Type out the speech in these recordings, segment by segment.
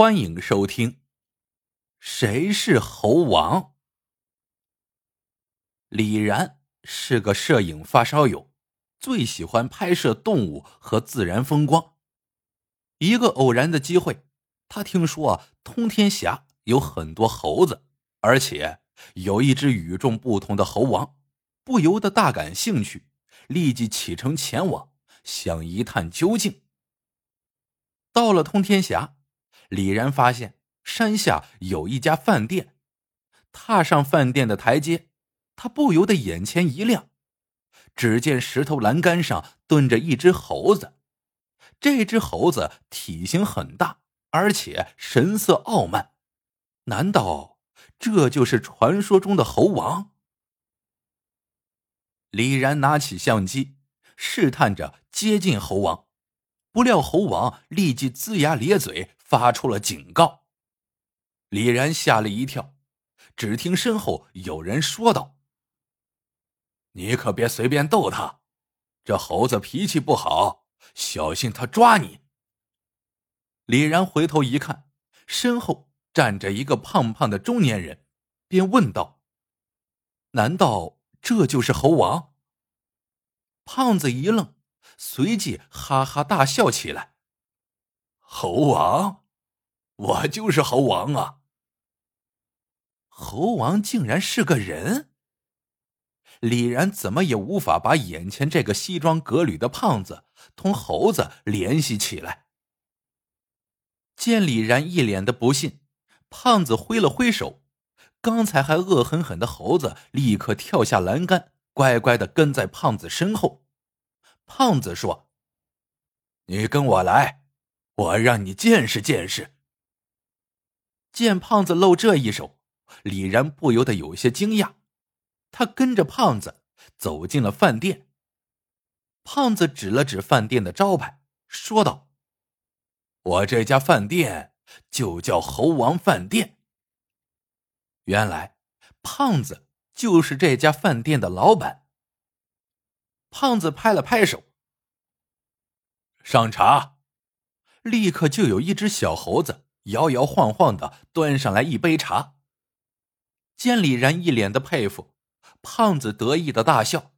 欢迎收听《谁是猴王》。李然是个摄影发烧友，最喜欢拍摄动物和自然风光。一个偶然的机会，他听说通天峡有很多猴子，而且有一只与众不同的猴王，不由得大感兴趣，立即启程前往，想一探究竟。到了通天峡。李然发现山下有一家饭店，踏上饭店的台阶，他不由得眼前一亮。只见石头栏杆上蹲着一只猴子，这只猴子体型很大，而且神色傲慢。难道这就是传说中的猴王？李然拿起相机，试探着接近猴王，不料猴王立即龇牙咧嘴。发出了警告，李然吓了一跳，只听身后有人说道：“你可别随便逗他，这猴子脾气不好，小心他抓你。”李然回头一看，身后站着一个胖胖的中年人，便问道：“难道这就是猴王？”胖子一愣，随即哈哈大笑起来：“猴王！”我就是猴王啊！猴王竟然是个人，李然怎么也无法把眼前这个西装革履的胖子同猴子联系起来。见李然一脸的不信，胖子挥了挥手，刚才还恶狠狠的猴子立刻跳下栏杆，乖乖的跟在胖子身后。胖子说：“你跟我来，我让你见识见识。”见胖子露这一手，李然不由得有些惊讶。他跟着胖子走进了饭店。胖子指了指饭店的招牌，说道：“我这家饭店就叫猴王饭店。”原来，胖子就是这家饭店的老板。胖子拍了拍手，上茶，立刻就有一只小猴子。摇摇晃晃的端上来一杯茶。见李然一脸的佩服，胖子得意的大笑：“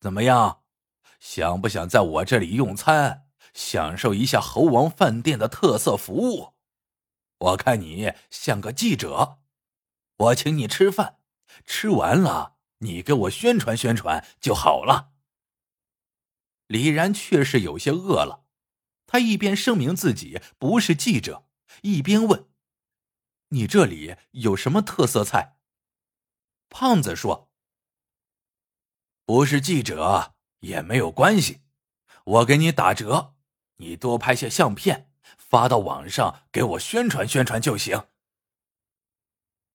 怎么样，想不想在我这里用餐，享受一下猴王饭店的特色服务？我看你像个记者，我请你吃饭，吃完了你给我宣传宣传就好了。”李然确实有些饿了。他一边声明自己不是记者，一边问：“你这里有什么特色菜？”胖子说：“不是记者也没有关系，我给你打折，你多拍些相片发到网上给我宣传宣传就行。”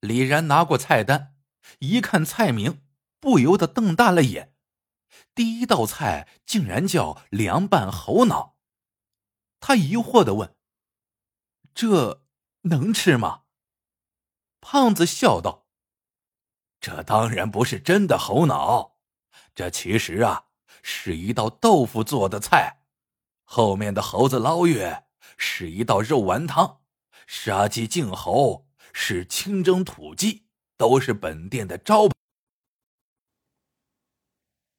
李然拿过菜单，一看菜名，不由得瞪大了眼。第一道菜竟然叫凉拌猴脑。他疑惑的问：“这能吃吗？”胖子笑道：“这当然不是真的猴脑，这其实啊是一道豆腐做的菜。后面的猴子捞月是一道肉丸汤，杀鸡敬猴是清蒸土鸡，都是本店的招牌。”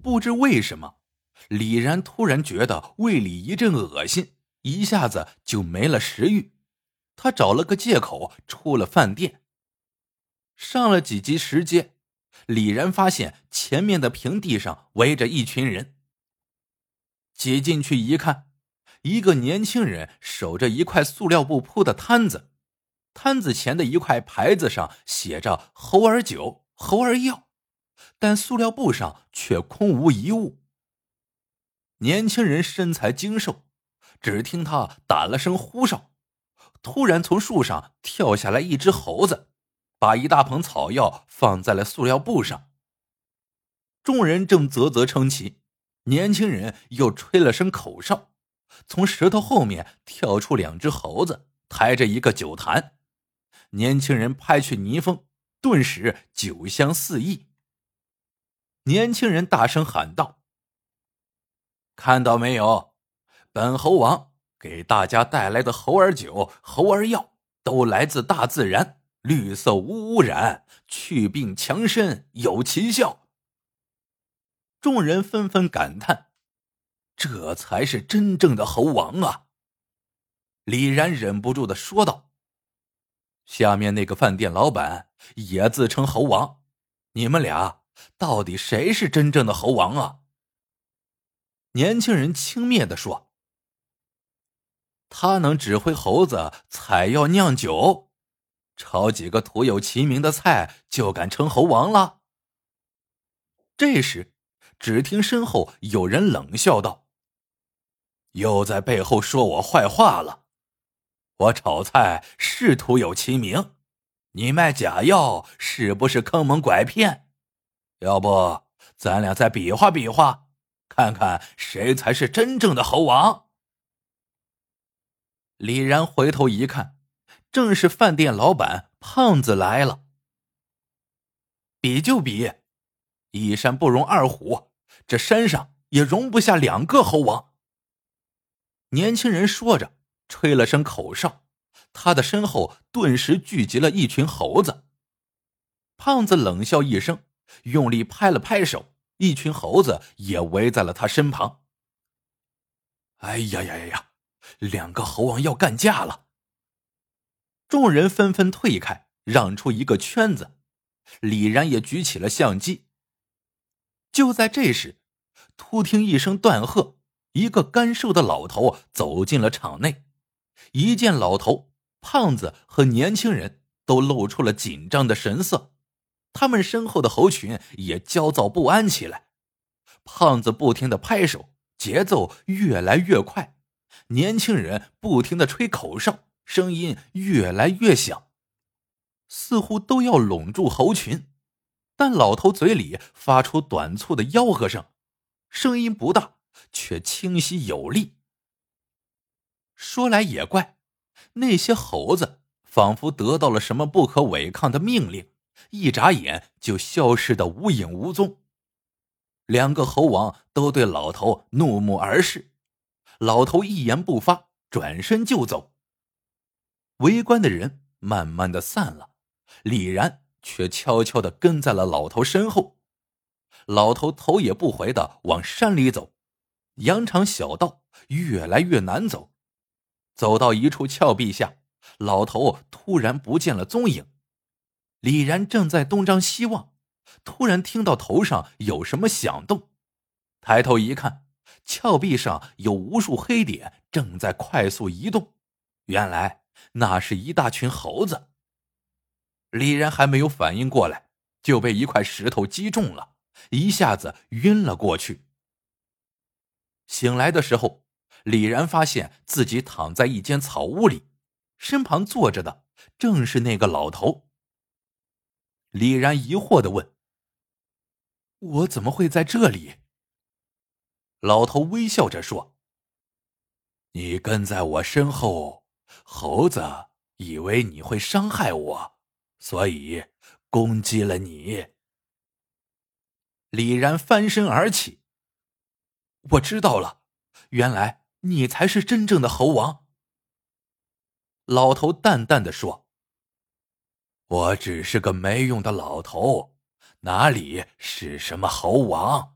不知为什么，李然突然觉得胃里一阵恶心。一下子就没了食欲，他找了个借口出了饭店。上了几级石阶，李然发现前面的平地上围着一群人。挤进去一看，一个年轻人守着一块塑料布铺的摊子，摊子前的一块牌子上写着“猴儿酒”“猴儿药”，但塑料布上却空无一物。年轻人身材精瘦。只听他打了声呼哨，突然从树上跳下来一只猴子，把一大捧草药放在了塑料布上。众人正啧啧称奇，年轻人又吹了声口哨，从石头后面跳出两只猴子，抬着一个酒坛。年轻人拍去泥封，顿时酒香四溢。年轻人大声喊道：“看到没有？”本猴王给大家带来的猴儿酒、猴儿药都来自大自然，绿色无污染，祛病强身有奇效。众人纷纷感叹：“这才是真正的猴王啊！”李然忍不住的说道：“下面那个饭店老板也自称猴王，你们俩到底谁是真正的猴王啊？”年轻人轻蔑的说。他能指挥猴子采药酿酒，炒几个徒有其名的菜就敢称猴王了。这时，只听身后有人冷笑道：“又在背后说我坏话了！我炒菜是徒有其名，你卖假药是不是坑蒙拐骗？要不咱俩再比划比划，看看谁才是真正的猴王？”李然回头一看，正是饭店老板胖子来了。比就比，一山不容二虎，这山上也容不下两个猴王。年轻人说着，吹了声口哨，他的身后顿时聚集了一群猴子。胖子冷笑一声，用力拍了拍手，一群猴子也围在了他身旁。哎呀呀呀呀！两个猴王要干架了，众人纷纷退开，让出一个圈子。李然也举起了相机。就在这时，突听一声断喝，一个干瘦的老头走进了场内。一见老头，胖子和年轻人都露出了紧张的神色，他们身后的猴群也焦躁不安起来。胖子不停的拍手，节奏越来越快。年轻人不停的吹口哨，声音越来越响，似乎都要拢住猴群。但老头嘴里发出短促的吆喝声，声音不大，却清晰有力。说来也怪，那些猴子仿佛得到了什么不可违抗的命令，一眨眼就消失的无影无踪。两个猴王都对老头怒目而视。老头一言不发，转身就走。围观的人慢慢的散了，李然却悄悄的跟在了老头身后。老头头也不回的往山里走，羊肠小道越来越难走。走到一处峭壁下，老头突然不见了踪影。李然正在东张西望，突然听到头上有什么响动，抬头一看。峭壁上有无数黑点正在快速移动，原来那是一大群猴子。李然还没有反应过来，就被一块石头击中了，一下子晕了过去。醒来的时候，李然发现自己躺在一间草屋里，身旁坐着的正是那个老头。李然疑惑的问：“我怎么会在这里？”老头微笑着说：“你跟在我身后，猴子以为你会伤害我，所以攻击了你。”李然翻身而起。我知道了，原来你才是真正的猴王。老头淡淡的说：“我只是个没用的老头，哪里是什么猴王？”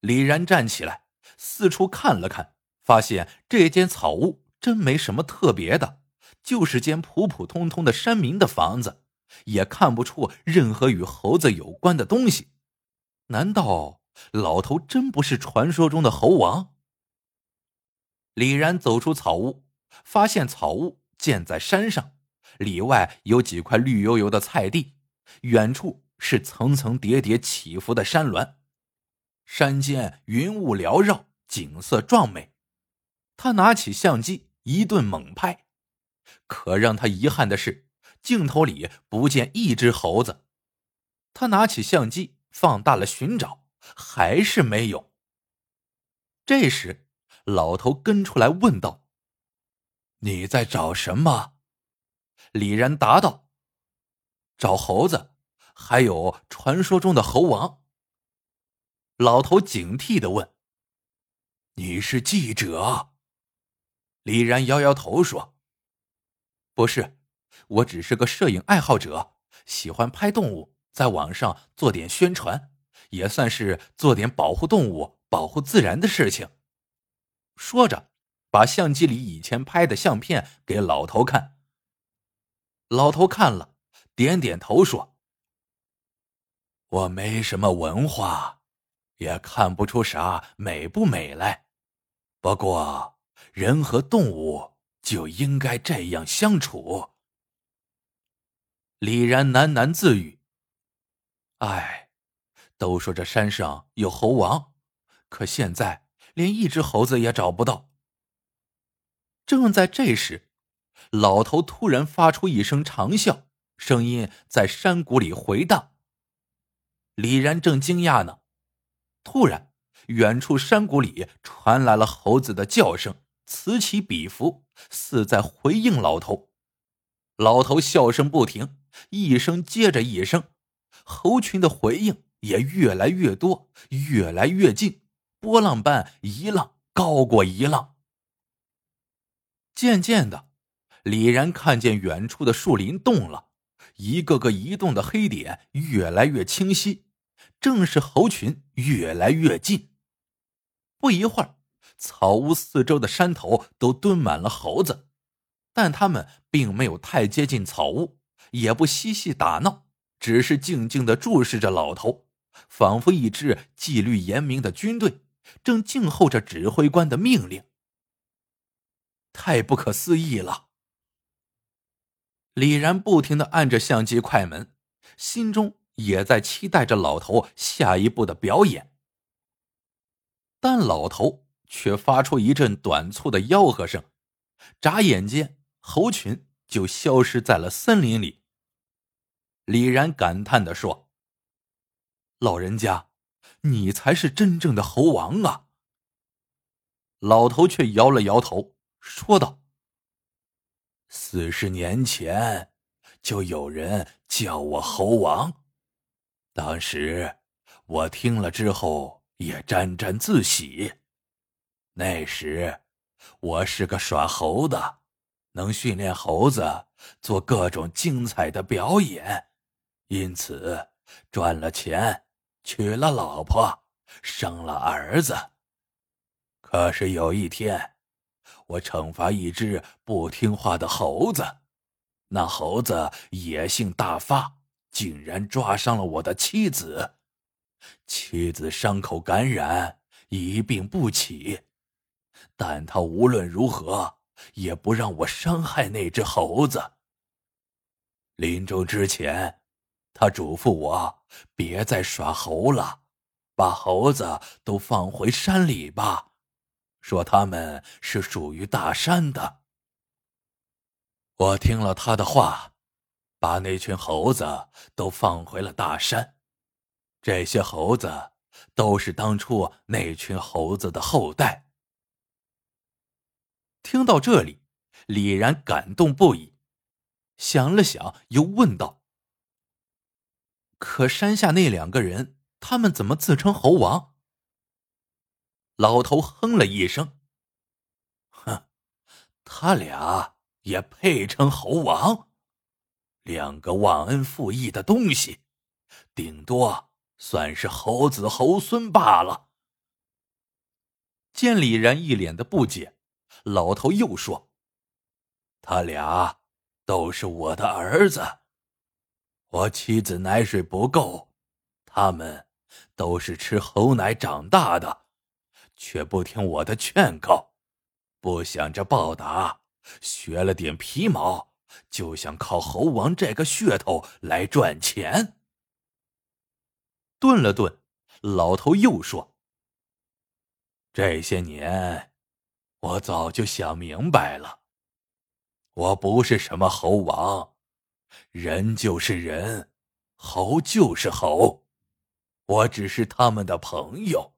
李然站起来，四处看了看，发现这间草屋真没什么特别的，就是间普普通通的山民的房子，也看不出任何与猴子有关的东西。难道老头真不是传说中的猴王？李然走出草屋，发现草屋建在山上，里外有几块绿油油的菜地，远处是层层叠叠起伏的山峦。山间云雾缭绕，景色壮美。他拿起相机一顿猛拍，可让他遗憾的是，镜头里不见一只猴子。他拿起相机放大了寻找，还是没有。这时，老头跟出来问道：“你在找什么？”李然答道：“找猴子，还有传说中的猴王。”老头警惕的问：“你是记者？”李然摇摇头说：“不是，我只是个摄影爱好者，喜欢拍动物，在网上做点宣传，也算是做点保护动物、保护自然的事情。”说着，把相机里以前拍的相片给老头看。老头看了，点点头说：“我没什么文化，也看不出啥美不美来。不过，人和动物就应该这样相处。”李然喃喃自语：“哎，都说这山上有猴王，可现在连一只猴子也找不到。”正在这时。老头突然发出一声长啸，声音在山谷里回荡。李然正惊讶呢，突然，远处山谷里传来了猴子的叫声，此起彼伏，似在回应老头。老头笑声不停，一声接着一声，猴群的回应也越来越多，越来越近，波浪般一浪高过一浪。渐渐的。李然看见远处的树林动了，一个个移动的黑点越来越清晰，正是猴群越来越近。不一会儿，草屋四周的山头都蹲满了猴子，但他们并没有太接近草屋，也不嬉戏打闹，只是静静的注视着老头，仿佛一支纪律严明的军队，正静候着指挥官的命令。太不可思议了！李然不停的按着相机快门，心中也在期待着老头下一步的表演。但老头却发出一阵短促的吆喝声，眨眼间，猴群就消失在了森林里。李然感叹的说：“老人家，你才是真正的猴王啊！”老头却摇了摇头，说道。四十年前，就有人叫我猴王。当时我听了之后也沾沾自喜。那时我是个耍猴的，能训练猴子做各种精彩的表演，因此赚了钱，娶了老婆，生了儿子。可是有一天。我惩罚一只不听话的猴子，那猴子野性大发，竟然抓伤了我的妻子。妻子伤口感染，一病不起，但他无论如何也不让我伤害那只猴子。临终之前，他嘱咐我别再耍猴了，把猴子都放回山里吧。说他们是属于大山的。我听了他的话，把那群猴子都放回了大山。这些猴子都是当初那群猴子的后代。听到这里，李然感动不已，想了想，又问道：“可山下那两个人，他们怎么自称猴王？”老头哼了一声：“哼，他俩也配称猴王？两个忘恩负义的东西，顶多算是猴子猴孙罢了。”见李然一脸的不解，老头又说：“他俩都是我的儿子，我妻子奶水不够，他们都是吃猴奶长大的。”却不听我的劝告，不想着报答，学了点皮毛，就想靠猴王这个噱头来赚钱。顿了顿，老头又说：“这些年，我早就想明白了，我不是什么猴王，人就是人，猴就是猴，我只是他们的朋友。”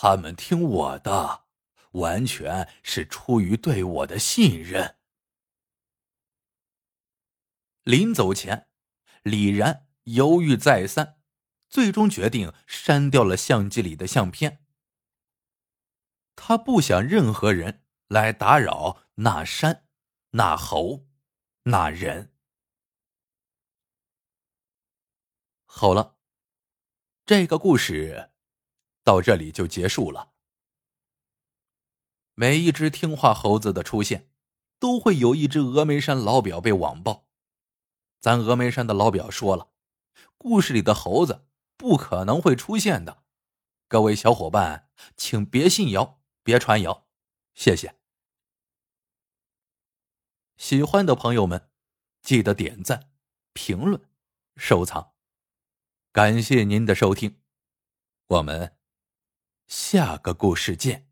他们听我的，完全是出于对我的信任。临走前，李然犹豫再三，最终决定删掉了相机里的相片。他不想任何人来打扰那山、那猴、那人。好了，这个故事到这里就结束了。每一只听话猴子的出现，都会有一只峨眉山老表被网暴。咱峨眉山的老表说了，故事里的猴子不可能会出现的。各位小伙伴，请别信谣，别传谣，谢谢。喜欢的朋友们，记得点赞、评论、收藏。感谢您的收听，我们下个故事见。